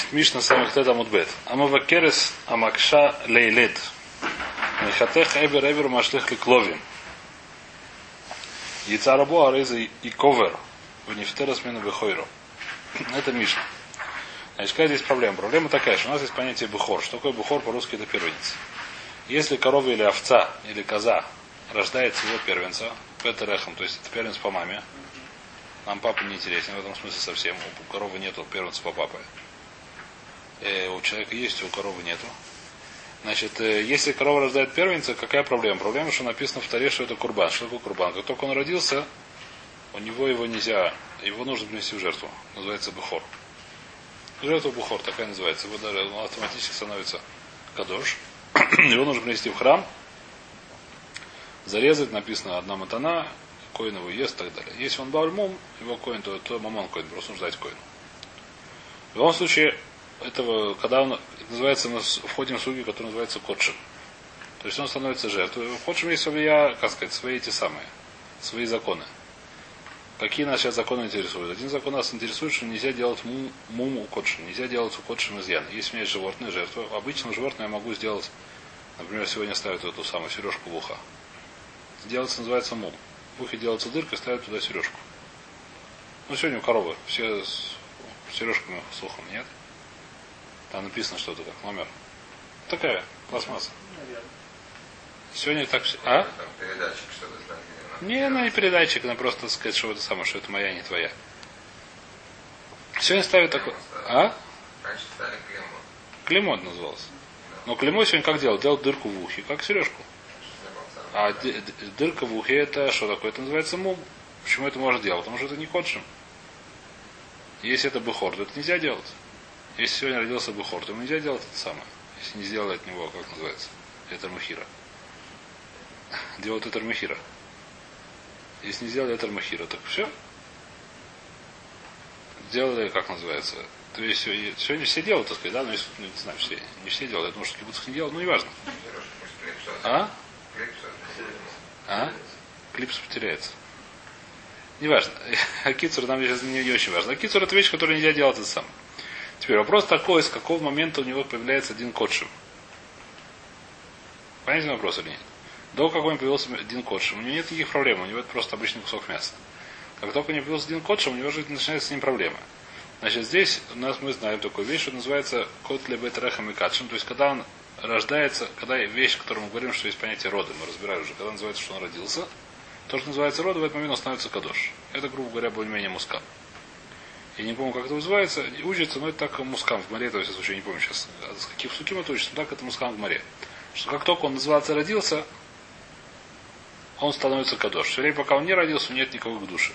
Значит, Мишна самых тета мудбет. Амавакерес амакша лейлет. Михатех эбер эбер машлих ликловим. Яйцарабо ареза и ковер. В нефтерас мину бехойру. Это Мишна. Значит, какая здесь проблема? Проблема такая, что у нас есть понятие бухор. Что такое бухор по-русски это первенец. Если корова или овца или коза рождает своего первенца, петерехом, то есть это первенец по маме, нам папа не интересен в этом смысле совсем. У коровы нету первенца по папе. Э, у человека есть, у коровы нету. Значит, э, если корова рождает первенца, какая проблема? Проблема, что написано в таре, что это курбан. Что такое курбан? Как только он родился, у него его нельзя, его нужно принести в жертву. Называется бухор. Жертва бухор, такая называется. Его даже он автоматически становится кадош. его нужно принести в храм, зарезать, написано одна матана, коин его ест и так далее. Если он бальмум, его коин, то, то мамон коин, просто нужно ждать коин. В любом случае, этого, когда он называется, мы входим в суги, который называется котшем. То есть он становится жертвой. В котшем есть свои, как сказать, свои эти самые, свои законы. Какие нас сейчас законы интересуют? Один закон нас интересует, что нельзя делать мум, мум у котшем. Нельзя делать у котшем изъян. Если у меня есть животное, жертва, обычным животное я могу сделать, например, сегодня ставят эту самую сережку в ухо. Делается, называется мум. В ухе делается дырка, ставят туда сережку. Ну, сегодня у коровы все с сережками с ухом, нет? Там написано что-то как номер. Такая, пластмасса. Сегодня так все. А? Передатчик что-то Не, она не передатчик, она просто сказать, что это самое, что это моя, не твоя. Сегодня ставят такой. А? Раньше клеймо. Клемот назывался. Но клеймо сегодня как делал? Делал дырку в ухе, как сережку. А дырка в ухе это что такое? Это называется мум. Почему это можно делать? Потому что это не ходшим. Если это бухор, то это нельзя делать. Если сегодня родился бухор, то ему нельзя делать это самое. Если не сделать от него, как называется, это махира. Делают это махира. Если не сделали это махира, так все. Сделали, как называется. То есть сегодня все делают, так сказать, да, но если, ну, не знаю, все, не все делают, я думаю, что кибуцах не делают, ну неважно. А? А? Клипс потеряется. Неважно. А кицур нам сейчас не, не очень важно. А кицур это вещь, которую нельзя делать это сам. Теперь вопрос такой, с какого момента у него появляется один кодшим. Понятен вопрос или нет? До какого него появился один кодшим, у него нет никаких проблем, у него это просто обычный кусок мяса. Как только у него появился один кодшим, у него же начинается с ним проблема. Значит, здесь у нас мы знаем такую вещь, что называется код для бетрехам и кадшим. То есть, когда он рождается, когда вещь, о которой мы говорим, что есть понятие рода, мы разбираем уже, когда называется, что он родился, то, что называется рода, в этот момент он становится кадош. Это, грубо говоря, более-менее мускам. Я не помню, как это называется, учится, но это так мускам в море, то есть, случае, я не помню сейчас, с каких суким это учится, но так это мускам в море. Что как только он называется родился, он становится кадош. Все время, пока он не родился, нет никого к душе.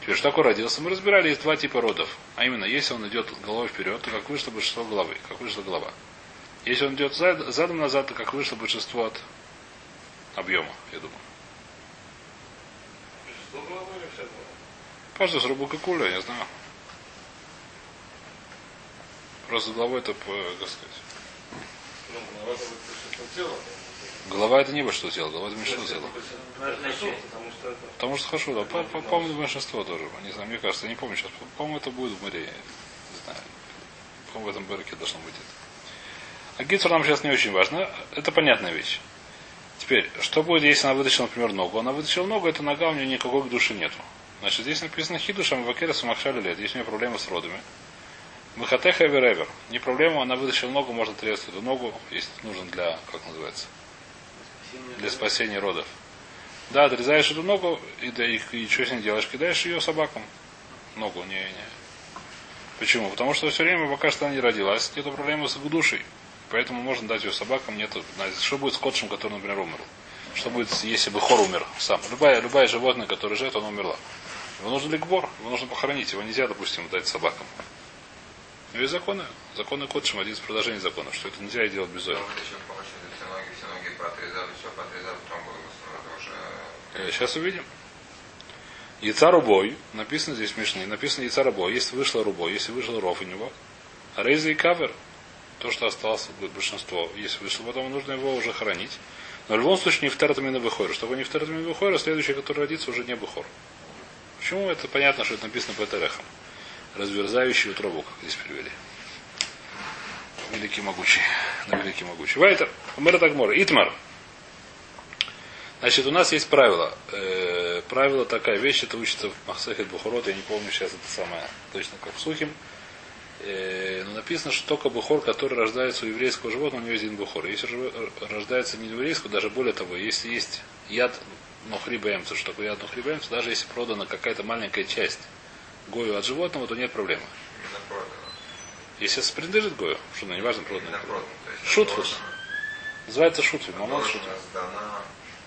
Теперь, что такое родился? Мы разбирали, есть два типа родов. А именно, если он идет головой вперед, то как вышло большинство головы, как вышла голова. Если он идет зад, задом назад, то как вышло большинство от объема, я думаю. Каждый с рубука куля, я знаю. Просто головой это, по- как сказать. Голова это не во что дело, голова это меньшинство дело. Потому что хочу, да. По- по- По-моему, большинство тоже. Не знаю, мне кажется, я не помню сейчас. По-моему, это будет в море. Не знаю. По-моему, в этом бараке должно быть это. А гитсур нам сейчас не очень важно. Это понятная вещь. Теперь, что будет, если она вытащила, например, ногу? Она вытащила ногу, эта нога у нее никакой души нету. Значит, здесь написано хидушам вакера самахшали лет. Есть у нее проблемы с родами. Махатеха эверевер. Не проблема, она вытащила ногу, можно отрезать эту ногу, если нужен для, как называется, для спасения родов. Да, отрезаешь эту ногу, и, да, и, и что с ней делаешь? Кидаешь ее собакам. Ногу, не, не. Почему? Потому что все время, пока что она не родилась, нету проблемы с душей. Поэтому можно дать ее собакам, нету. Что будет с котшем, который, например, умер? Что будет, если бы хор умер сам? Любая, любое животное, которое живет, оно умерло. Его нужно ликбор, его нужно похоронить. Его нельзя, допустим, дать собакам. Но есть законы. Законы котшем, один из продолжений законов, что это нельзя делать без зоя. Уже... Сейчас увидим. Яйца рубой, написано здесь смешно, написано яйца рубой, если вышло рубой, если вышел ров у него, а рейза и кавер, то, что осталось будет большинство, если вышло, потом нужно его уже хранить. Но в любом случае не в тератамина выхойра. Чтобы не в тератамина выхойра, следующий, который родится, уже не бухор. Почему? Это понятно, что это написано по этерехам. разверзающий утробу, как здесь привели. Великий могучий. На великий могучий. Вайтер. Мэр Тагмор. Итмар. Значит, у нас есть правило. Э, правило такая вещь, это учится в Махсехет Бухурот, я не помню сейчас это самое, точно как в Сухим. Э, но написано, что только Бухор, который рождается у еврейского животного, у него есть один Бухор. Если рождается не у еврейского, даже более того, если есть яд нухрибаемца, что такое яд нухрибаемца, даже если продана какая-то маленькая часть гою от животного, то нет проблемы. Если принадлежит гою, что ну, неважно продано. Шутфус. Называется шутфус. Мамон шутфус.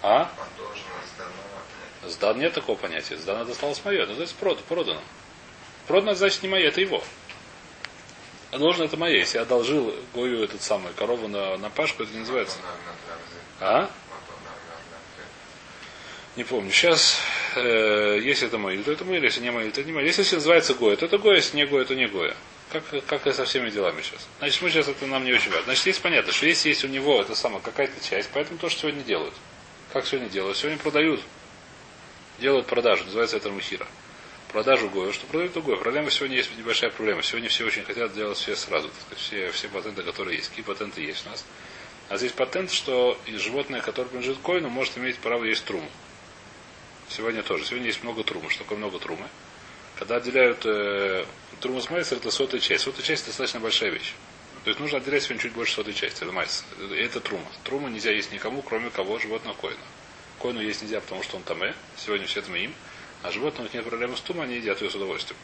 А? Сдан нет такого понятия. Сдан досталось мое. Это называется прод, продано. Продано значит не мое, это его. А должен это мое. Если я одолжил Гою этот самый корову на, на пашку, это не называется. А? Не помню. Сейчас, э, если это мой, то это мой, если не мой, то это не мой. Если все называется Гоя, то это Гоя, если не Гоя, то не Гоя. Как, как и со всеми делами сейчас. Значит, мы сейчас это нам не очень важно. Значит, есть понятно, что если есть у него это самое какая-то часть, поэтому то, что сегодня делают. Как сегодня делают? Сегодня продают. Делают продажу. Называется это мухира. Продажу Гою. Что продают у Гоя? Проблема сегодня есть небольшая проблема. Сегодня все очень хотят делать все сразу. Сказать, все, все патенты, которые есть. Какие патенты есть у нас? А здесь патент, что животное, которое принадлежит коину, может иметь право есть труму. Сегодня тоже. Сегодня есть много трумы. Что такое много трумы? Когда отделяют э, труму с майсер, это сотая часть. Сотая часть достаточно большая вещь. То есть нужно отделять сегодня чуть больше сотой части. Это майс. Это трума. Трума нельзя есть никому, кроме кого животного коина. Коину есть нельзя, потому что он таме. Сегодня все это им. А животным нет проблемы с тумой, они едят ее с удовольствием.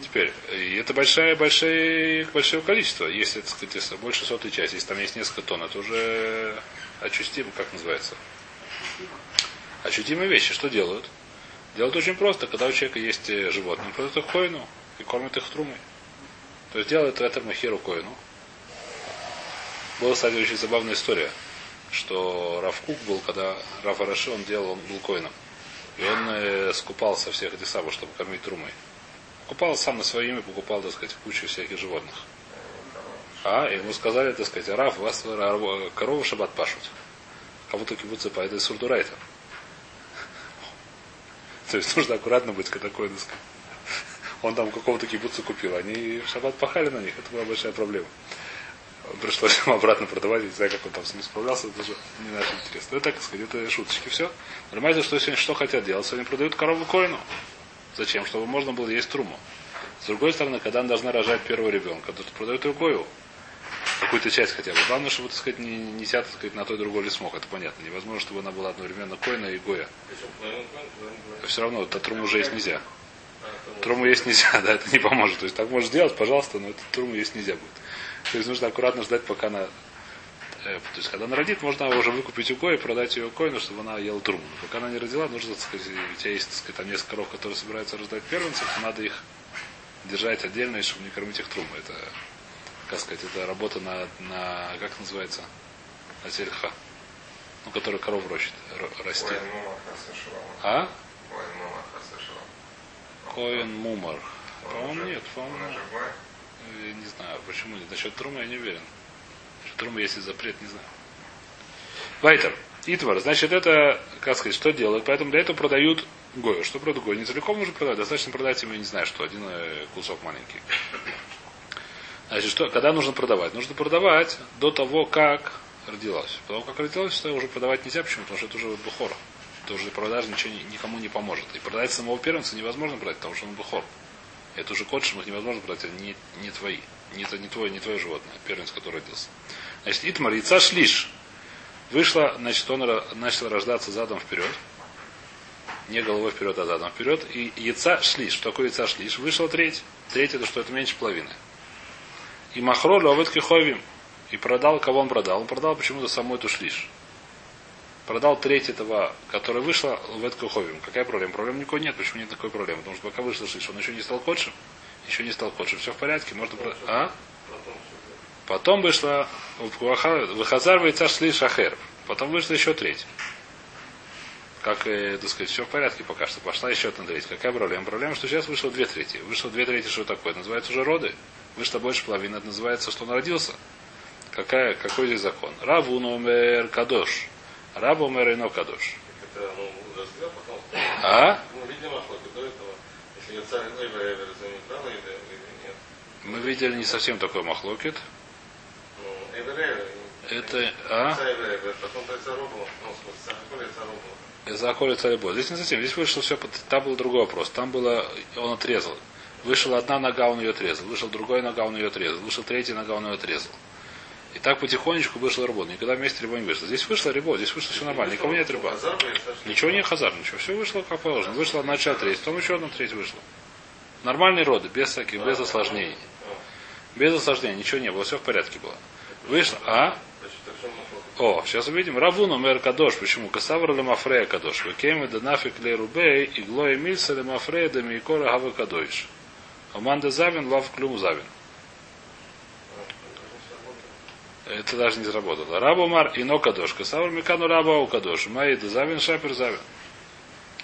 Теперь, и это большое, большое, большое количество. Если, так сказать, если больше сотой части, если там есть несколько тонн, это уже ощутимо, как называется? Ощутимые вещи. Что делают? Делают очень просто. Когда у человека есть животные, он продает их коину и кормит их трумой. То есть делает это Махиру Коину. Была, кстати, очень забавная история, что Равкук был, когда Раф Араши он делал, он был коином. И он э, скупал со всех самых, чтобы кормить трумой. Покупал сам на свое имя, покупал, так сказать, кучу всяких животных. А, ему сказали, так сказать, Раф, вас коровы шаббат пашут. Кого-то кибуцы по этой сурдурайта. То есть нужно аккуратно быть, когда такой, так сказать он там какого-то кибуца купил. Они в шаббат пахали на них. Это была большая проблема. Пришлось ему обратно продавать. Не знаю, как он там с ним справлялся. Это уже не наш интерес. Ну, так сказать, это шуточки. Все. Понимаете, что сегодня что хотят делать? Сегодня продают корову коину. Зачем? Чтобы можно было есть труму. С другой стороны, когда она должна рожать первого ребенка, то продают другую какую-то часть хотя бы. Главное, чтобы, так сказать, не, не сяд, так сказать, на той другой ли смог. Это понятно. Невозможно, чтобы она была одновременно коина и гоя. Все равно, та труму уже есть нельзя. Труму есть нельзя, да, это не поможет. То есть так можешь сделать, пожалуйста, но это труму есть нельзя будет. То есть нужно аккуратно ждать, пока она э, то есть, когда она родит, можно уже выкупить у Коя и продать ее Коину, чтобы она ела труму. Пока она не родила, нужно, так сказать, у тебя есть, так сказать, там несколько коров, которые собираются рождать первенцев, надо их держать отдельно, и чтобы не кормить их труму. Это, как сказать, это работа на, на как называется, на тельха. Ну, который коров рощит, растет. А? Коин Мумар. По-моему, нет, по-моему. Я не знаю, почему нет. Насчет Трума я не уверен. Насчет Трума есть запрет, не знаю. Вайтер. Итвар. Значит, это, как сказать, что делают? Поэтому для этого продают Гою. Что продают Гою? Не целиком нужно продать. Достаточно продать ему, я не знаю, что, один э, кусок маленький. Значит, что, когда нужно продавать? Нужно продавать до того, как родилась. Потому как родилась, то уже продавать нельзя. Почему? Потому что это уже бухора то уже продажа ничего никому не поможет. И продать самого первенца невозможно продать, потому что он бухор. Это уже кот, их невозможно продать, это не, не твои. Не, не, твое, не твое животное, первенец, который родился. Значит, Итмар, яйца шлиш. Вышла, значит, он начал рождаться задом вперед. Не головой вперед, а задом вперед. И яйца шлиш. Что такое яйца шлиш? Вышла треть. Треть это что это меньше половины. И махро ловит киховим. И продал, кого он продал? Он продал почему-то саму эту шлиш продал треть этого, которая вышла в Эткуховим. Какая проблема? Проблем никакой нет. Почему нет такой проблемы? Потому что пока вышла шлиш, он еще не стал ходшим. Еще не стал ходшим. Все в порядке. Можно... А? Потом вышла Выхазар Вайца шли Шахер. Потом вышла еще треть. Как, э, так сказать, все в порядке пока что. Пошла еще одна треть. Какая проблема? Проблема, что сейчас вышло две трети. Вышло две трети, что такое? Называется уже роды. Вышло больше половины. Это называется, что он родился. Какая, какой здесь закон? Раву номер кадош. Раба Мерейно Кадош. Ну, а? Ну, видимо, до этого, Ее царь Эвер Эвер заметал или, или нет? Мы видели не совсем такой махлокет. Ну, Эвер. Это, а? Царь Эвер Эвер, потом царь Царубу, в смысле, царь Коля Царубу. За Аколи Царебо. Здесь не совсем. Здесь вышло все, под- там был другой вопрос. Там было, он отрезал. Вышла одна нога, он ее отрезал. Вышел другая нога, он ее отрезал. Вышел третья нога, он ее отрезал. И так потихонечку вышла работа. Никогда вместе рыба не вышло. Здесь вышла рыба, здесь вышло все нормально. Никого нет рыба. Ничего не хазар, ничего. Все вышло как положено. Вышла одна часть, треть. Потом еще одна треть вышла. Нормальные роды, без всяких, без осложнений. Без осложнений, ничего не было, все в порядке было. Вышло, а? О, сейчас увидим. Равуну мэр кадош. Почему? Касавр ле мафрея кадош. Векеме да нафик ле рубей, и мильса ле мафрея да микора гавы кадоиш. Аманда завин, лав клюм завин. Это даже не заработало. Рабу мар ино кадош. Касавр микану раба у кадош. Май да завин, шапер завин.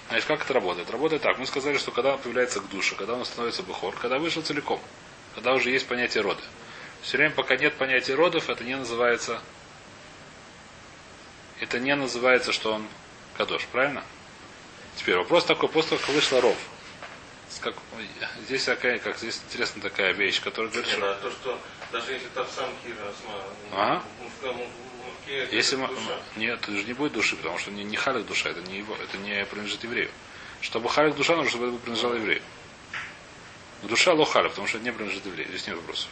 Значит, как это работает? Работает так. Мы сказали, что когда он появляется к душе, когда он становится бухор, когда вышел целиком, когда уже есть понятие рода. Все время, пока нет понятия родов, это не называется это не называется, что он кадош, правильно? Теперь вопрос такой, после того, как вышла ров. Как- Здесь такая, как здесь интересная такая вещь, которая говорит, что то, что даже если там сам Кира А? муфке, это если мы, душа. нет, это же не будет души, потому что не, не халик душа, это не его, это не принадлежит еврею. Чтобы халик душа, нужно, чтобы это принадлежало еврею. Душа лохаля, потому что это не принадлежит еврею. Здесь нет вопросов.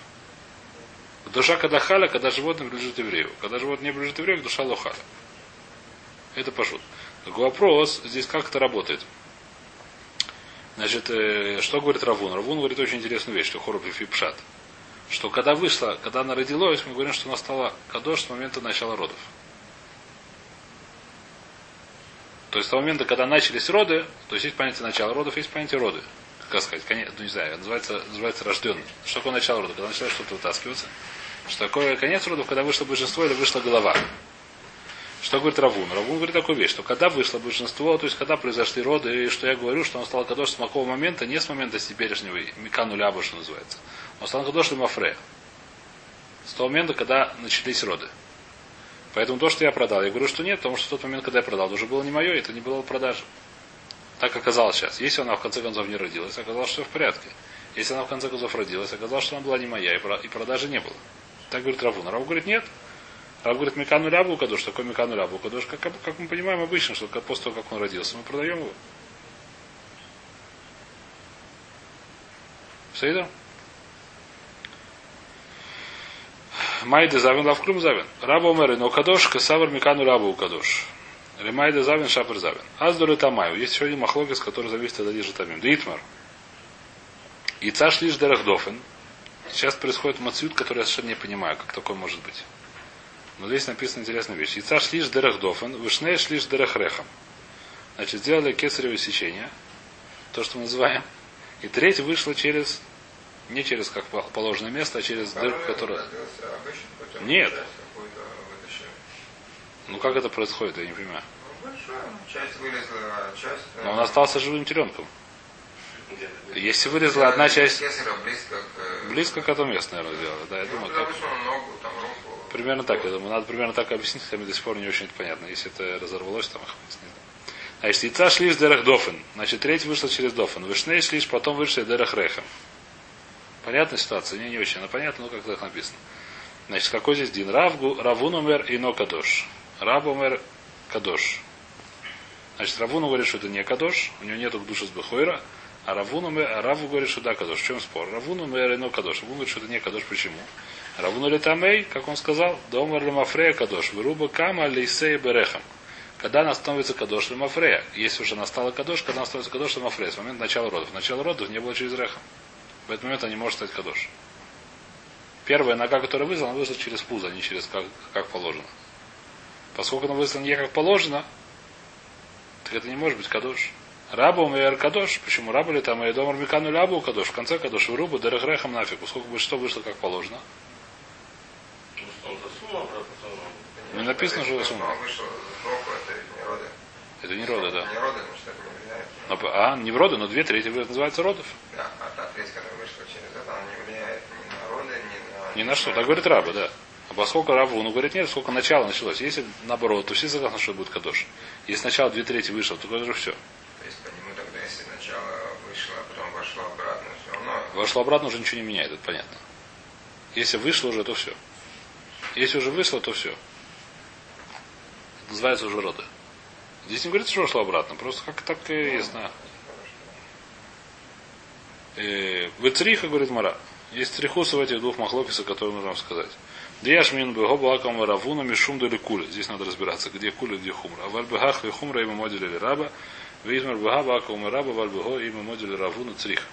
Душа когда халя, когда животное принадлежит еврею. Когда животное не принадлежит еврею, душа лохаля. Это пошут. Такой вопрос, здесь как это работает. Значит, э, что говорит Равун? Равун говорит очень интересную вещь, что хороб и пшат. Что когда вышла, когда она родилась, мы говорим, что она стала кадош с момента начала родов. То есть с того момента, когда начались роды, то есть есть понятие начала родов, есть понятие роды. Как сказать, конец, ну не знаю, называется, называется рожденный. Что такое начало родов? Когда начинает что-то вытаскиваться. Что такое конец родов, когда вышло большинство или вышла голова. Что говорит Равун? Равун говорит такую вещь, что когда вышло большинство, то есть когда произошли роды, и что я говорю, что он стал кадош с какого момента, не с момента теперешнего Микану Ляба, что называется. Он стал кадош Мафре. С того момента, когда начались роды. Поэтому то, что я продал, я говорю, что нет, потому что в тот момент, когда я продал, уже было не мое, это не было продажи. Так оказалось сейчас. Если она в конце концов не родилась, оказалось, что все в порядке. Если она в конце концов родилась, оказалось, что она была не моя, и про- и продажи не было. Так говорит Равун. Рав говорит, нет. Рав говорит, Микану Лябу Кадош. Такой Микану Лябу Кадош, как, как мы понимаем обычно, что после того, как он родился, мы продаем его. Сейда? Майда завин лав клюм завин. Раба умер, но кадош, касавр микану рабу кадош. Ремайда завин шапер завин. Аздуры тамаю. Есть еще один махлокис, который зависит от Адижа Тамим. Дитмар. И цаш лишь дерехдофен. Сейчас происходит мацют, который я совершенно не понимаю, как такое может быть. Но здесь написана интересная вещь. И цаш лишь дерехдофен, вышней лишь дерехрехом. Значит, сделали кесарево сечение, то, что мы называем. И треть вышла через, не через как по- положенное место, а через дырку, которая... Нет. Ну как это происходит, я не понимаю. Ну. Часть вылезла, часть... э, Но он остался живым теленком. Если вылезла одна часть близко к... э, близко к этому месту, наверное, сделали. Да, я Ну, думаю, так. ногу. Примерно так, я думаю. Надо примерно так объяснить, хотя мне до сих пор не очень это понятно. Если это разорвалось, там их не знаю. Значит, яйца шли с дерех дофен. Значит, треть вышла через дофен. Вышней шли, потом вышли дерех рехем. Понятная ситуация? Не, не очень. Она понятна, но как так написано. Значит, какой здесь дин? Равгу, равун умер и но кадош. Раб умер кадош. Значит, Равуну говорит, что это не кадош, у него нету души с бехойра, а Равуну а Раву говорит, что да, кадош. В чем спор? Равуну и но кадош. Равун говорит, что это не кадош. Почему? Равуну летамей, как он сказал, домер лемафрея кадош. Выруба кама лейсей берехам. Когда она становится кадош лемафрея. Если уже она стала кадош, когда она становится кадош лемафрея. С момента начала родов. Начало родов не было через рехам. В этот момент она не может стать кадош. Первая нога, которая вызвала, она вышла через пузо, а не через как, как положено. Поскольку она вышла не как положено, так это не может быть кадош. Раба умер кадош. Почему раба ли там и домар микану лябу кадош? В конце кадош вырубу дерехрехам нафиг. Поскольку бы что вышло как положено. Ну, что он засунул обратно самому. Не написано, что засунул. Он вышел сбоку, это не роды. Да. Не роды, значит, это не влияет. Но, а, не в роды, но две трети называется родов. Да, а та треть, которая вышла через это, она не влияет ни на роды, ни на... Ни на что. Так говорит раба, да. А поскольку рабу, ну говорит, нет, сколько начала началось. Если наоборот, то все согласны, что будет кадош. Если сначала две трети вышло, то это уже все. То есть по нему тогда, если сначала вышло, а потом вошло, Вошло обратно, уже ничего не меняет, это понятно. Если вышло уже, то все. Если уже вышло, то все. Называется уже роды. Здесь не говорится, что вошло обратно, просто как так и ясно. Э, Выцриха, говорит Мара. Есть трихусы в этих двух махлокисах, которые нужно вам сказать. Дияш мин бего балакам равуна мишум дали куля. Здесь надо разбираться, где куля, где хумра. А вальбегах ли хумра има модили ли раба. Визмар бега балакам раба вальбего има модили равуна цриха.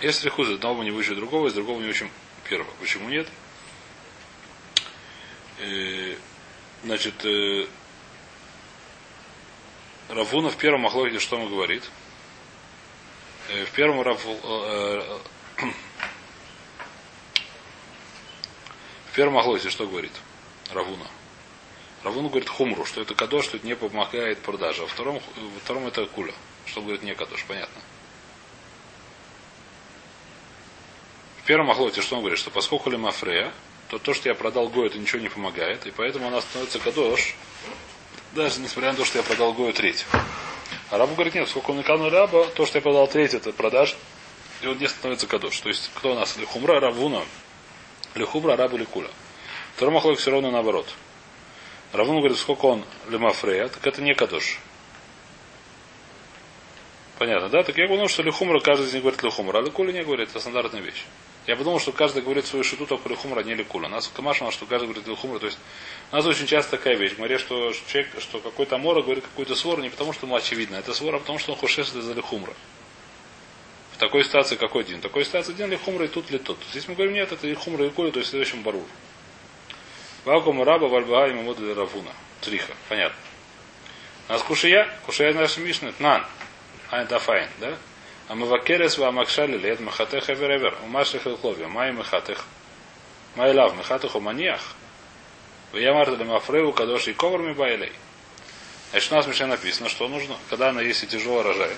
Есть трихузы, одного не выше другого, из другого не учим первого. Почему нет? Значит, э, Равуна в первом Махлоке что он говорит? Э, в первом Раву, э, э, в первом Махлоке что говорит? Равуна. Равуна говорит хумру, что это кадош, что это не помогает продаже. А втором, во втором это куля. Что говорит не кадош, понятно. В первом Махлоте что он говорит? Что поскольку лимафрея, то то, что я продал Гою, это ничего не помогает, и поэтому она становится кадош, даже несмотря на то, что я продал Гою треть. А рабу говорит, нет, сколько он икану раба, то, что я продал треть, это продаж, и он не становится кадош. То есть, кто у нас? Лихумра, Равуна, Лихумра, Рабу, Ликуля. Второй все равно наоборот. Равун говорит, сколько он лимафрея, так это не кадош. Понятно, да? Так я подумал, что лихумра каждый из них говорит лихумра, а ликуля не говорит, это стандартная вещь. Я подумал, что каждый говорит свою шуту только лихумра, не ликуля. У нас Камаш что каждый говорит лихумра, то есть у нас очень часто такая вещь. Говорят, что человек, что какой-то Мора говорит какую-то свору не потому, что ему очевидно. Это свора, а потому что он хочет за лихумра. В такой ситуации какой день? В такой ситуации день лихумра и тут ли тут. Здесь мы говорим, нет, это лихумра и куля, то есть в следующем бару. Валкому раба вальбага и мамода равуна. Триха. Понятно. Нас кушия, кушия наша мишна, нан. Айн дафайн, да? А мы вакерес ва макшали лет махатех эверевер. У маши хилхлови. Май махатех. Май лав махатех у маниях. В Ямарта Мафреу Кадош и Коварми Байлей. Значит, у нас в Мишне написано, что нужно, когда она если тяжело рожает,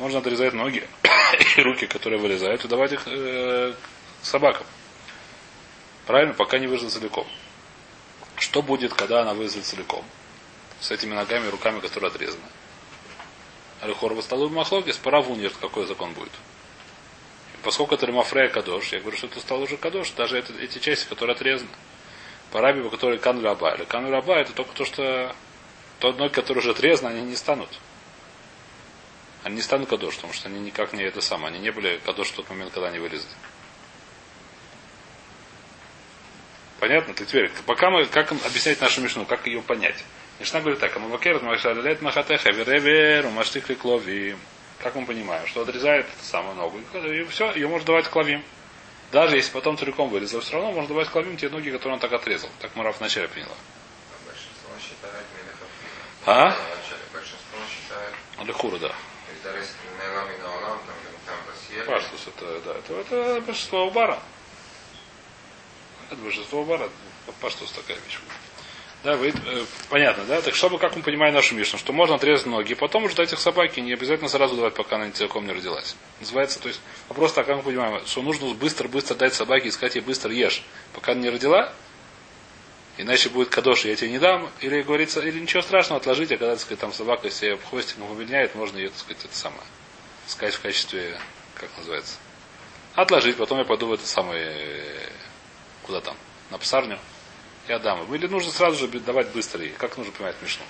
можно отрезать ноги и руки, которые вылезают, и давать их э, собакам. Правильно, пока не выжила целиком. Что будет, когда она вылезет целиком? С этими ногами и руками, которые отрезаны. Алихор столу махлоки, с паравуньер какой закон будет. Поскольку это Римафрея Кадош, я говорю, что это стал уже Кадош, даже это, эти части, которые отрезаны. По раби, который кану раба. Или кану раба это только то, что тот ноги, который уже отрезан, они не станут. Они не станут кадош, потому что они никак не это самое. Они не были кадош в тот момент, когда они вылезли. Понятно? Ты теперь, пока мы, как объяснять нашу мишну, как ее понять? Мишна говорит так, Амавакер, Махшалилет Махатеха, Веревер, Маштикли Кловим. Как мы понимаем, что отрезает это самую ногу. И все, ее можно давать клавим. Даже если потом целиком вырезал, все равно можно добавить клавим те ноги, которые он так отрезал. Так Марав вначале поняла. А? Большинство считает. Лехура, да. Паштус это, да, это, это большинство убара. Это большинство убара. Паштус такая вещь. Да, вы, э, понятно, да? Так чтобы, как мы понимаем нашу Мишну, что можно отрезать ноги, потом уже дать их собаке, не обязательно сразу давать, пока она целиком не родилась. Называется, то есть, вопрос так, как мы понимаем, что нужно быстро-быстро дать собаке и сказать ей быстро ешь, пока она не родила, иначе будет кадош, я тебе не дам, или говорится, или ничего страшного, отложите, а когда, так сказать, там собака себе хвостиком умильняет, можно ее, так сказать, это самое, сказать в качестве, как называется, отложить, потом я пойду в это самое, куда там, на псарню, дам им. Или нужно сразу же давать быстро Как нужно понимать Мишну?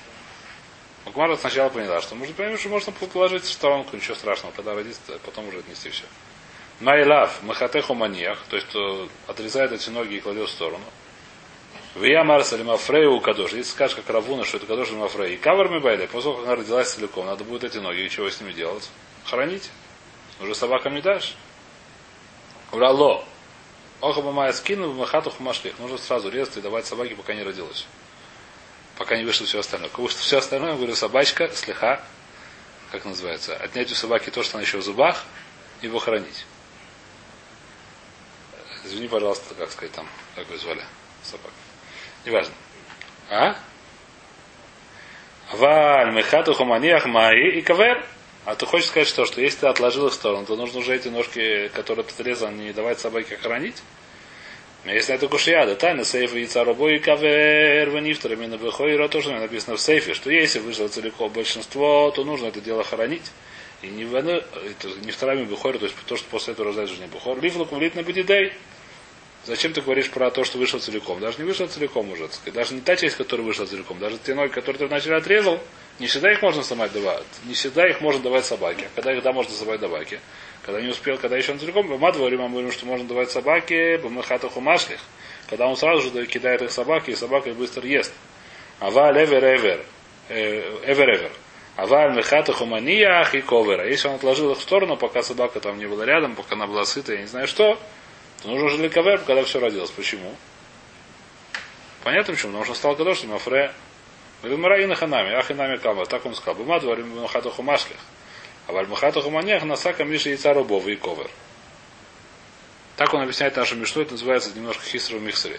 Макмара сначала поняла, что нужно понимать, что можно положить в сторонку, ничего страшного, когда родится, потом уже отнести все. Майлав, махатеху маниях, то есть кто отрезает эти ноги и кладет в сторону. Вия Марса или Мафрею Кадош. Если скажешь, как Равуна, что это Кадош или Мафрей. И кавар Мибайли, после того, как она родилась целиком, надо будет эти ноги, и чего с ними делать? Хранить. Уже собакам не дашь. Урало. Охаба Майя скинул, махату хумашлих. Нужно сразу резать и давать собаке, пока не родилась. Пока не вышло все остальное. Потому что все остальное, я говорю, собачка, слеха, как называется, отнять у собаки то, что она еще в зубах, и его хранить. Извини, пожалуйста, как сказать там, как вы звали собак. Неважно. А? Валь, мехату, хуманиях, маи и кавер. А ты хочешь сказать что? Что если ты отложил их в сторону, то нужно уже эти ножки, которые ты отрезал, не давать собаке хранить? Если это кушьяда, тайна сейфа яйца рабой и кавер в нифтер, именно в тоже написано в сейфе, что если вышло целиком большинство, то нужно это дело хранить. И не, в, не вторами Бухор, то есть то, что после этого рождается не Бухор. Лифлук влит на Бедидей. Зачем ты говоришь про то, что вышел целиком? Даже не вышел целиком уже. Даже не та часть, которая вышла целиком. Даже те ноги, которые ты вначале отрезал, не всегда их можно самать давать. Не всегда их можно давать собаке. Когда их да, можно давать собаке. Когда не успел, когда еще он целиком, мы говорим, мы говорим, что можно давать собаке, бамахата хумашлих. Когда он сразу же кидает их собаке, и собака их быстро ест. Ава эвер эвер. Эвер эвер. Аваль мехата хуманиях и ковера. Если он отложил их в сторону, пока собака там не была рядом, пока она была сыта, я не знаю что, то нужно уже ковер, когда все родилось. Почему? Понятно почему? Потому что стал кадошем, мафре. Говорит, ах и нами кама. Так он сказал. Бума дворим махату хумашлих. А валь махату хуманиях насака миша яйца рубова и ковер. Так он объясняет нашу мишну, это называется немножко хисру миксере.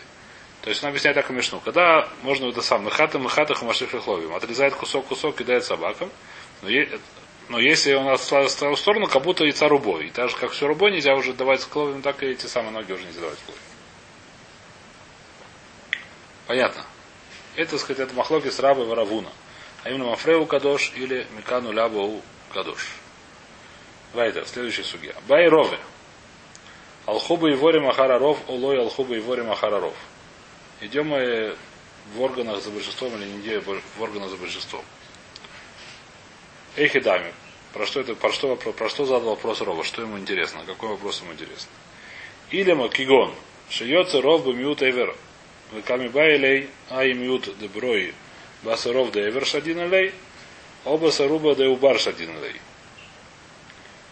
То есть он объясняет так мишну. Когда можно это сам махата махата хумаших лихловим. Отрезает кусок кусок, кидает собакам. Но, но если он отставил в сторону, как будто яйца рубой. И так же, как все рубой нельзя уже давать с так и эти самые ноги уже нельзя давать кловим. Понятно. Это, так сказать, это махлоки с рабы варавуна. А именно мафреу кадош или микану лябу кадош. Вайдер, следующая судья. Бай рове. Алхуба и воре махараров, олой алхуба и воре махараров. Идем мы в органах за большинством или не идем в органах за большинством. Эхидами. Про что это, про что, про, про что задал вопрос Рова? Что ему интересно? Какой вопрос ему интересно? Или макигон. Шьется ров бы мют эвер. Веками байлей, а и мют деброй. Басаров де эвер шадин лей. Оба саруба де убар шадин лей.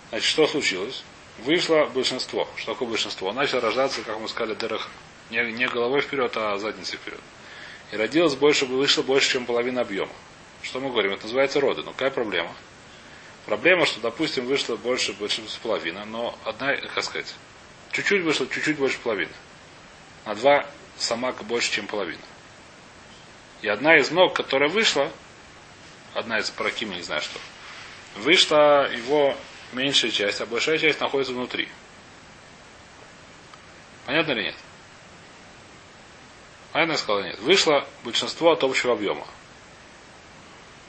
Значит, что случилось? Вышло большинство. Что такое большинство? Начало рождаться, как мы сказали, дырах не, не головой вперед, а задницей вперед. И родилось больше, вышло больше, чем половина объема. Что мы говорим? Это называется роды. Но какая проблема? Проблема, что, допустим, вышло больше, больше половины, но одна, как сказать, чуть-чуть вышло, чуть-чуть больше половины. На два самака больше, чем половина. И одна из ног, которая вышла, одна из параким, не знаю что, вышла его меньшая часть, а большая часть находится внутри. Понятно или нет? Айна сказала нет. Вышло большинство от общего объема.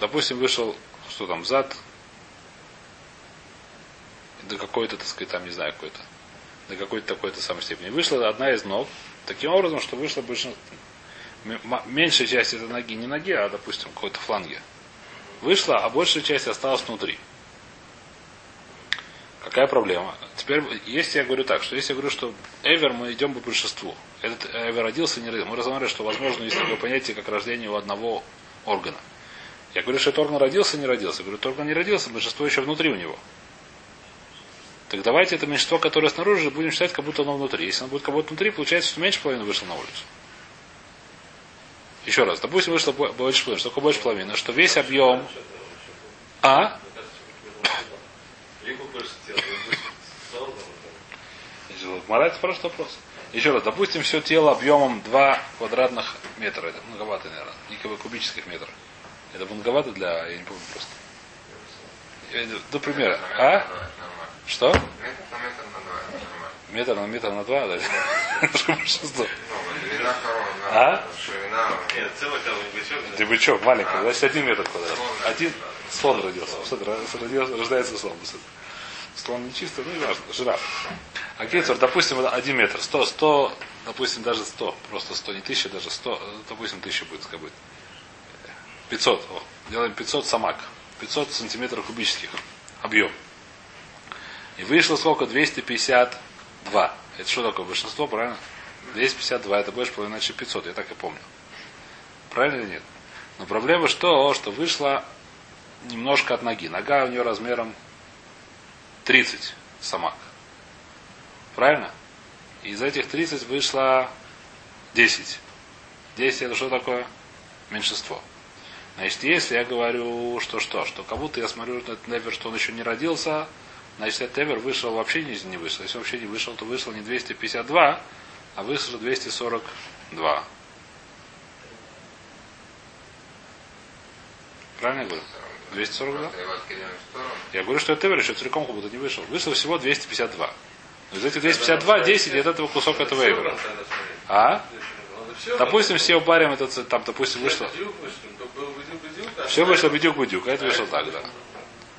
Допустим, вышел, что там, зад, до какой-то, так сказать, там, не знаю, какой-то, до какой-то такой-то самой степени. Вышла одна из ног, таким образом, что вышло большинство, меньшая часть этой ноги не ноги, а, допустим, какой-то фланге. Вышла, а большая часть осталась внутри. Какая проблема? Теперь, если я говорю так, что если я говорю, что Эвер мы идем по большинству, этот Эвер родился не родился, мы разговаривали, что возможно есть такое понятие, как рождение у одного органа. Я говорю, что этот орган родился, не родился. Я говорю, этот орган не родился, большинство еще внутри у него. Так давайте это меньшинство, которое снаружи, будем считать, как будто оно внутри. Если оно будет как будто внутри, получается, что меньше половины вышло на улицу. Еще раз, допустим, вышло больше половины. Что такое больше половины? Что весь объем... А? Мара спрашивает вопрос. Еще раз, допустим, все тело объемом 2 квадратных метра. Это многовато, наверное. Не кубических метров. Это многовато для... Я не помню просто. До примера. А? Что? Метр на метр на два, да? Большинство. А? Нет, целый бычок. Ты бычок, маленький, значит один метр квадрат. Один слон родился. Родился, рождается слон. Слон не чистый, ну и важно, жираф. А кейцер, допустим, один метр, сто, сто, допустим, даже сто, просто сто, не тысяча, даже сто, допустим, тысяча будет, как будет. Пятьсот, о, делаем пятьсот самак, пятьсот сантиметров кубических, объем. И вышло сколько? 252. Это что такое? Большинство, правильно? 252, это больше половины, иначе 500, я так и помню. Правильно или нет? Но проблема что? Что вышло немножко от ноги. Нога у нее размером 30 самак. Правильно? И из этих 30 вышло 10. 10 это что такое? Меньшинство. Значит, если я говорю, что что, что как будто я смотрю на этот невер, что он еще не родился, значит, этот невер вышел вообще не, не вышел. Если вообще не вышел, то вышел не 252, а вышел 242. Правильно я говорю? 242? Я говорю, что это Тевер еще целиком как будто не вышел. Вышло всего 252. Но из этих 252, 10 это этого кусок этого Эвера. А? Допустим, все упарим этот, там, допустим, вышло. Все вышло бедюк бедюк, а это вышло так, да.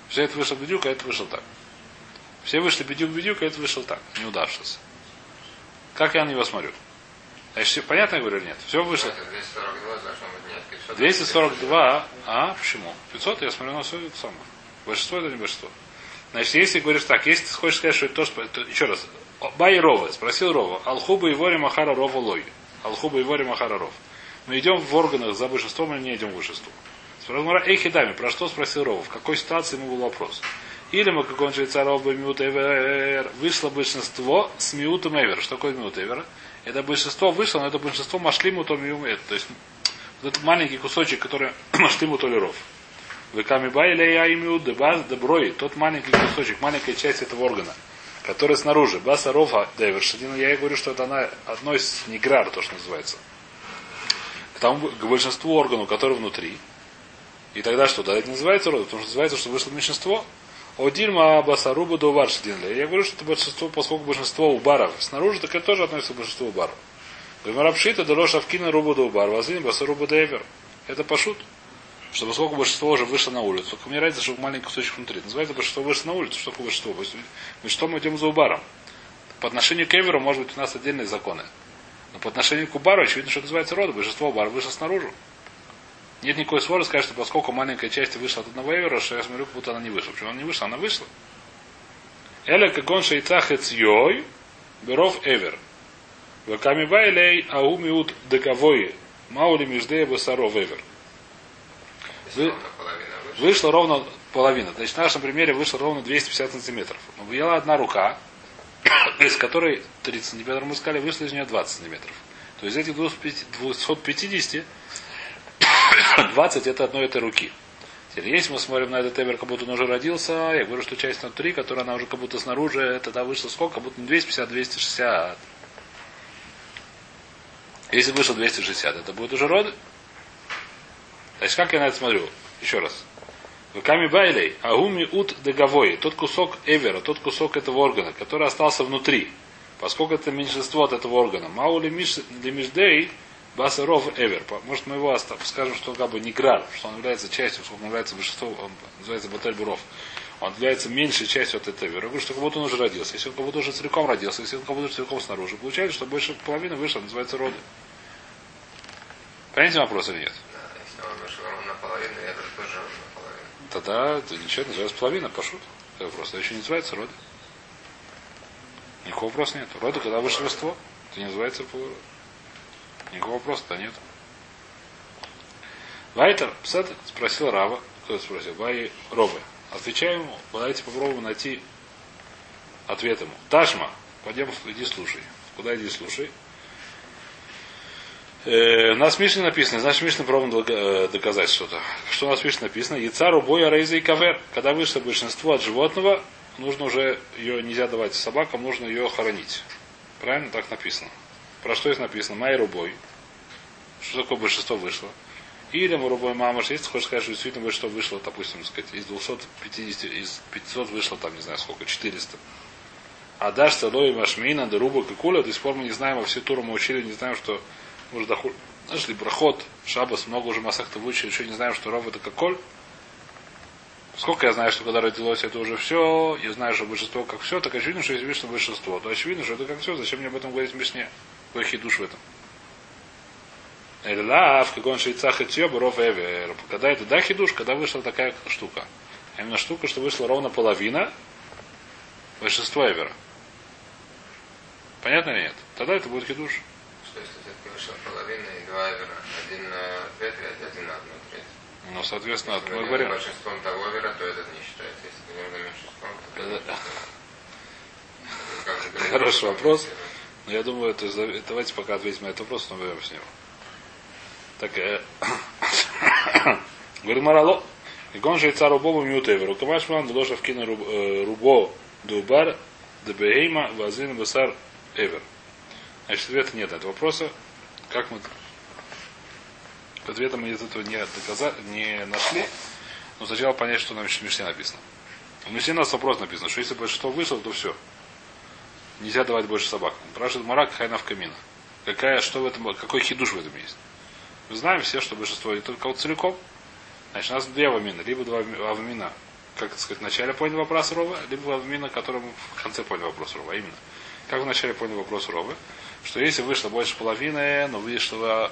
Все это вышел бедюк, а это вышел так. Все вышли бедюк-бедюк, а это вышел так, не удавшись. Как я на него смотрю? Значит, понятно я говорю или нет? Все вышло. Это 242 должно быть нет. 500. 242, а почему? 500 я смотрю на все это самое. Большинство это не большинство. Значит, если говоришь так, если ты хочешь сказать, что это то, что... то- еще раз. Бай Рова, спросил Рова. Алхуба и Вори Махара Рова Лой. Алхуба и Вори Махара Ров. Мы идем в органах за большинством или не идем в большинство? Спросил Мара, Эй, Хидами, про что спросил Рова? В какой ситуации ему был вопрос? Или мы, как он швейцаров бы миут эвер, вышло большинство с миутом эвер. Что такое миут эвер? Это большинство вышло, но это большинство машлиму то миум. То есть вот этот маленький кусочек, который машлиму толеров. Веками байля я имею дебаз деброй, тот маленький кусочек, маленькая часть этого органа, который снаружи. Баса рофа девершадина, я и говорю, что это она одно из неграр, то, что называется. К тому, к большинству органов, которые внутри. И тогда что? Да, это называется род, потому что называется, что вышло меньшинство. Одильма басаруба до варшадинля. Я говорю, что это большинство, поскольку большинство убаров снаружи, так это тоже относится к большинству убаров. Гамарапшита дало шавкина руба до убар, вазин басаруба до эвер. Это пошут. Что поскольку большинство уже вышло на улицу, только мне разница, что маленький кусочек внутри. Называется большинство вышло на улицу. Что такое большинство? Мы что мы идем за убаром? По отношению к Эверу, может быть, у нас отдельные законы. Но по отношению к Убару, очевидно, что называется рода. Большинство Убара вышло снаружи. Нет никакой ссоры сказать, что поскольку маленькая часть вышла от одного Эвера, что я смотрю, как будто она не вышла. Почему она не вышла? Она вышла. Эля кагон шейцах эцьёй, беров Эвер. Вакамибайлей аумиут дековой, маули междея басаров Эвер. Вышла. Ровно половина. Значит, в нашем примере вышло ровно 250 сантиметров. Но была одна рука, из которой 30 сантиметров мы сказали, вышло из нее 20 сантиметров. То есть из этих 250, 20 это одной этой руки. Теперь, если мы смотрим на этот эвер, как будто он уже родился, я говорю, что часть внутри, которая она уже как будто снаружи, тогда вышло сколько? Как будто не 250, 260. Если вышло 260, это будет уже роды? Значит, как я на это смотрю? Еще раз. Выками байлей, агуми ут деговой, тот кусок эвера, тот кусок этого органа, который остался внутри, поскольку это меньшинство от этого органа. Маули лимишдей басаров эвер. Может, мы его оставим, скажем, что он как бы не грар, что он является частью, что он является большинством, он называется баталь буров. Он является меньшей частью от этого. Я говорю, что как будто он уже родился. Если он как будто уже целиком родился, если он как будто целиком снаружи, получается, что больше половины вышло, называется роды. Понимаете вопрос или нет? Да, если он наполовину, я тоже ровно наполовину. Тогда это ничего, называется половина, пошут. Это вопрос. Это еще не называется роды. Никакого вопроса нет. Роды, когда большинство, это не называется полуроды. Никакого вопроса-то нет. Вайтер, Псет спросил Рава, кто спросил, Вай Робы. Отвечаем ему, давайте попробуем найти ответ ему. Ташма, пойдем, иди слушай. Куда иди слушай? Э, у нас Мишне написано, значит, в Мишне пробуем э, доказать что-то. Что у нас в Мишне написано? Яцару боя рейза и кавер. Когда вышло большинство от животного, нужно уже ее нельзя давать собакам, нужно ее хоронить. Правильно? Так написано. Про что здесь написано? Майру бой. Что такое большинство вышло? Или Мурубой Мамаш, если хочешь сказать, что действительно большинство вышло, допустим, сказать, из 250, из 500 вышло там, не знаю сколько, 400. А дашь целой Машмина, Деруба, Кикуля, до сих пор мы не знаем, во все туры мы учили, не знаем, что может доху... Нашли брахот, шабас, много уже масахта выучили, еще не знаем, что ров это каколь. Сколько я знаю, что когда родилось, это уже все, я знаю, что большинство как все, так очевидно, что видно, что большинство, то очевидно, что это как все, зачем мне об этом говорить в Мишне? Какой хидуш в этом? Эллав, как он шейцах и тьё, ров эвер. Когда это да хидуш, когда вышла такая штука. А именно штука, что вышла ровно половина, большинство эвера. Понятно или нет? Тогда это будет хидуш. Что если все-таки вышла половина и два эвера? Один на две трети, один на одну треть. Ну, соответственно, Если мы говорим, большинством того эвера, то этот не считается. Если мы меньшинством, то это Хороший вопрос. Но я думаю, это, давайте пока ответим на этот вопрос, но вернемся с него. Так, э, говорит Марало, и гон же цару бобу мютевер, рукаваш ман вложа в кино руб- э, рубо дубар дебейма вазин басар эвер. Значит, ответа нет этот вопроса. Как мы ответа мы из этого не, доказа... не нашли, но сначала понять, что нам в Мишне написано. В Мишне у нас вопрос написано, что если большинство вышло, то все. Нельзя давать больше собак. Спрашивает Мара, какая она в камина. Какая, что в этом, какой хидуш в этом есть. Мы знаем все, что большинство, и только вот целиком. Значит, у нас две авамина, либо два авамина. как это сказать, в начале понял вопрос Рова, либо именно которым в конце понял вопрос Рова. А именно, как в начале понял вопрос Ровы, что если вышло больше половины, но вышла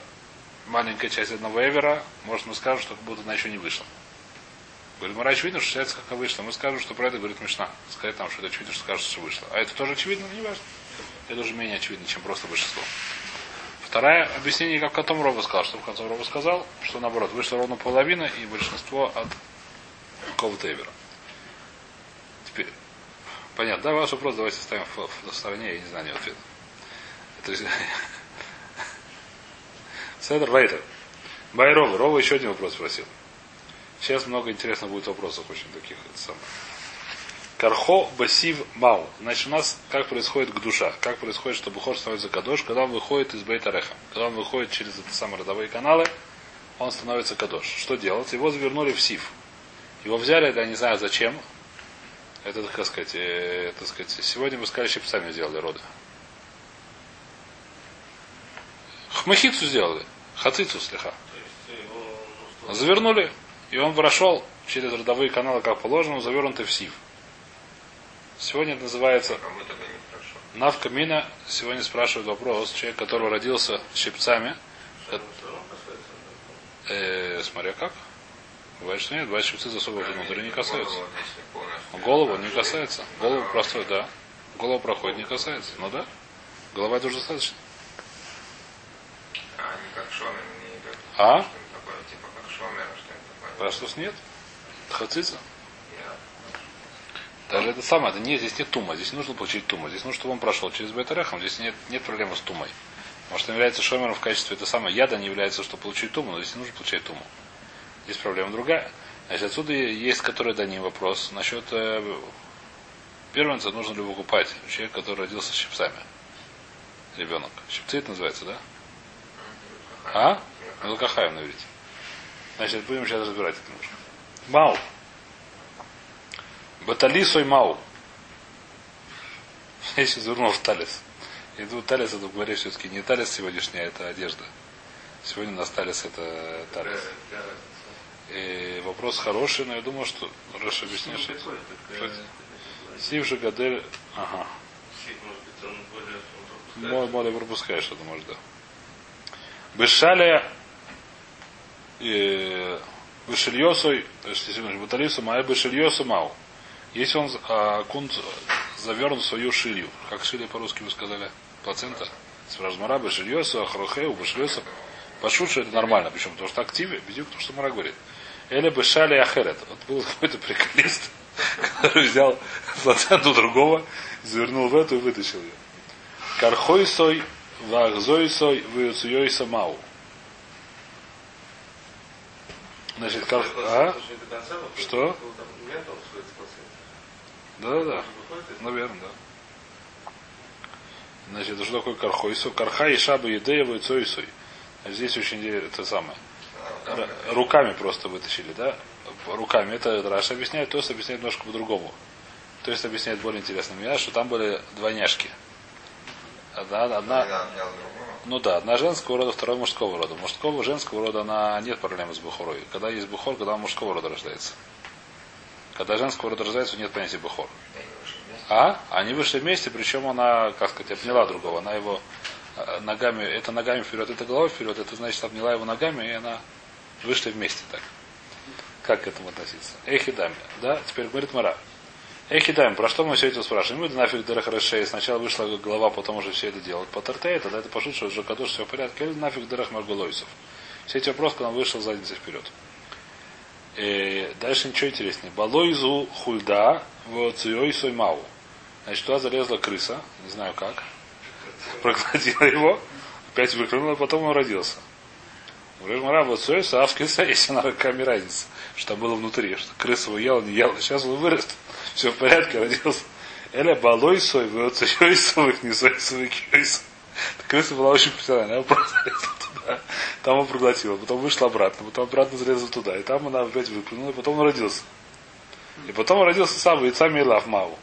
маленькая часть одного эвера, может мы скажем, что как будто она еще не вышла. Говорит, Мара очевидно, что считается, как вышла. Мы скажем, что про это говорит Мишна. Сказать там, что это очевидно, что скажется, что вышло. А это тоже очевидно, не важно. Это уже менее очевидно, чем просто большинство. Второе объяснение, как Катом Роба сказал, что Катом Роба сказал, что наоборот, вышла ровно половина и большинство от какого-то. Теперь, понятно, да, ваш вопрос давайте ставим в, в, в стороне, я не знаю, не ответ. То есть, Седер Вейтер. Байрова. Рова еще один вопрос спросил. Сейчас много интересных будет вопросов очень таких. Это самое. Кархо басив мау. Значит, у нас как происходит к душа? Как происходит, что Бухор становится кадош, когда он выходит из Бейтареха? Когда он выходит через эти самые родовые каналы, он становится кадош. Что делать? Его завернули в сив. Его взяли, я не знаю зачем. Это, как сказать, э, так сказать, сегодня мы сказали, щипцами сделали роды. Хмахицу сделали. Хацицу слегка. Ну, Завернули, и он прошел через родовые каналы, как положено, завернутый в сив. Сегодня это называется хорошо. Навка Мина. Сегодня спрашивает вопрос. Человек, который родился щипцами. равно касается. Э, смотря как. Бывает, что нет. Бывает, щипцы засовывают внутрь, не касаются. Голову, Голову не касается. Голову простой, да. Голову проходит, не касается. Ну да. Голова это уже достаточно. А они как шомер не идут. А? Что это такое? Типа как шомер, Раз нет. Хацица. Даже это самое, это не, здесь нет тума, здесь не нужно получить тума. Здесь нужно, чтобы он прошел через бетарехом, здесь нет, нет проблемы с тумой. Может, он является шомером в качестве это самое яда, не является, чтобы получить туму, но здесь не нужно получать туму. Здесь проблема другая. Значит, отсюда есть, который до ним вопрос. Насчет э, первенца нужно ли выкупать человек, который родился с щипцами. Ребенок. Щипцы это называется, да? А? Мелкахаем на иврите. Значит, будем сейчас разбирать это немножко. Мау. Баталисой мау. Я сейчас вернул в талис. Иду талис, это в говоре все-таки не талис сегодняшняя, это одежда. Сегодня у нас талис это талис. И вопрос хороший, но я думаю, что Раша объясняет, что это- Сив же Гадель. Ага. Может более... пропускаешь, это может, да. Бешаля Бешильосой, Баталису Мая Бешильосу Мау. Если он а, кунт завернут в свою шилью, как шилья по-русски вы сказали, плацента, спрашивает Мара Бешильосу, Ахрохеу, Бешильосу. Пошутше это нормально, почему? Потому что активе, бедюк, то, что Мара говорит. Или Бешали Ахерет. Вот был какой-то приколист, который взял плаценту другого, завернул в эту и вытащил ее. Кархойсой, Вахзойсой, Ваюцуйойса Мау. Значит, кар... А? Это же до конца выходит. Что? Ну, там нет, он сходит с процента. Да-да-да. Выходит, это- Наверное, да. Значит, что такое кархойсу? Карха и шаба едея ваюцойсой. А здесь очень это самое. Р- Руками просто вытащили, да? Руками. Это Раша объясняет, то есть объясняет немножко по-другому. То есть объясняет более интересно меня, что там были двойняшки. Одна, одна. Ну да, одна женского рода, второй мужского рода. Мужского, женского рода она нет проблемы с бухорой. Когда есть бухор, когда мужского рода рождается. Когда женского рода рождается, нет понятия бухор. А? Они вышли вместе, причем она, как сказать, обняла другого. Она его э, ногами, это ногами вперед, это головой вперед, это значит обняла его ногами, и она вышли вместе так. Как к этому относиться? Эхидами. Да? Теперь говорит Мара. Эхидами, про что мы все это спрашиваем? Мы нафиг Дерахарашей. Сначала вышла голова, потом уже все это делают. По Тартее, тогда это пошут, что уже Кадош все в порядке. Или нафиг Дерах Маргулойсов. Все эти вопросы, когда он вышел задницей вперед. И дальше ничего интереснее. Балойзу хульда в сой мау. Значит, туда залезла крыса, не знаю как, проглотила его, опять выклюнула, потом он родился. Говорит, вот союса, а в крыса есть она руками разница, что было внутри, что крыса его ела, не ела. Сейчас он вырос, все в порядке, родился. Эля балой сой, вот союсовых, не союсовых кюйс. Крыса была очень профессиональная, она залезла туда, там он проглотила, потом вышла обратно, потом обратно залезла туда, и там она опять выплюнула, и потом он родился. И потом он родился сам, яйца Милав Маву.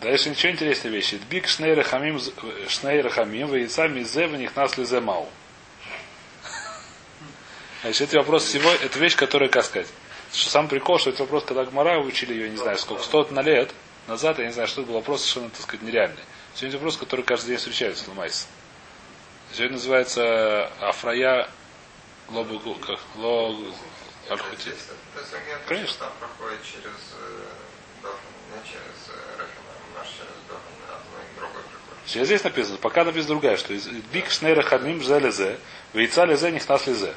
Дальше ничего интересной вещи. Биг шней рахамим, шней рахамим, в яйца мизе, в них нас лизе мау. Значит, это вопрос всего, это вещь, которая, как сказать, Что сам прикол, что это вопрос, когда Гмара учили ее, не знаю, сколько, сто на лет назад, я не знаю, что это был вопрос совершенно, так сказать, нереальный. Сегодня вопрос, который каждый день встречается в Майс. Сегодня называется Афрая Лобу как Ло Альхути. Конечно. проходит через э, э, а. Сейчас здесь написано, пока написано другая, что бик шнейра хадмим зе лезе, вейца лезе нихнас лезе.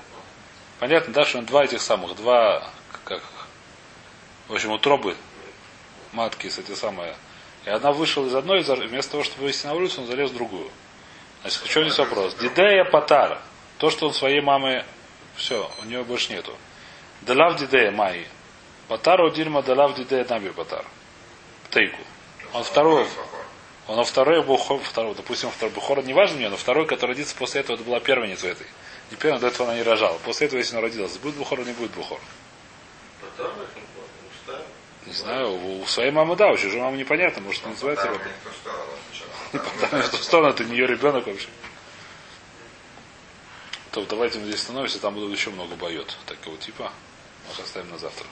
Понятно, да, что он два этих самых, два, как, в общем, утробы матки с эти самые. И одна вышла из одной, вместо того, чтобы вывести на улицу, он залез в другую. Значит, в здесь вопрос? Дидея патара. То, что он своей мамы, все, у него больше нету. Делав дидея майи. Патара у дильма делав дидея наби патар. Тейку. Он второй, он второй бухор, второй, допустим, второй бухор, не важно мне, но второй, который родится после этого, это была первенница этой. Не первая, до этого она не рожала. После этого, если она родилась, будет бухор или не будет бухор. Не знаю, у своей мамы да, у чужой мамы непонятно, может, не называется рабы. Потому что сторону это не ее ребенок вообще. А то давайте мы здесь становимся, там будут еще много боет такого типа. Мы оставим на завтра.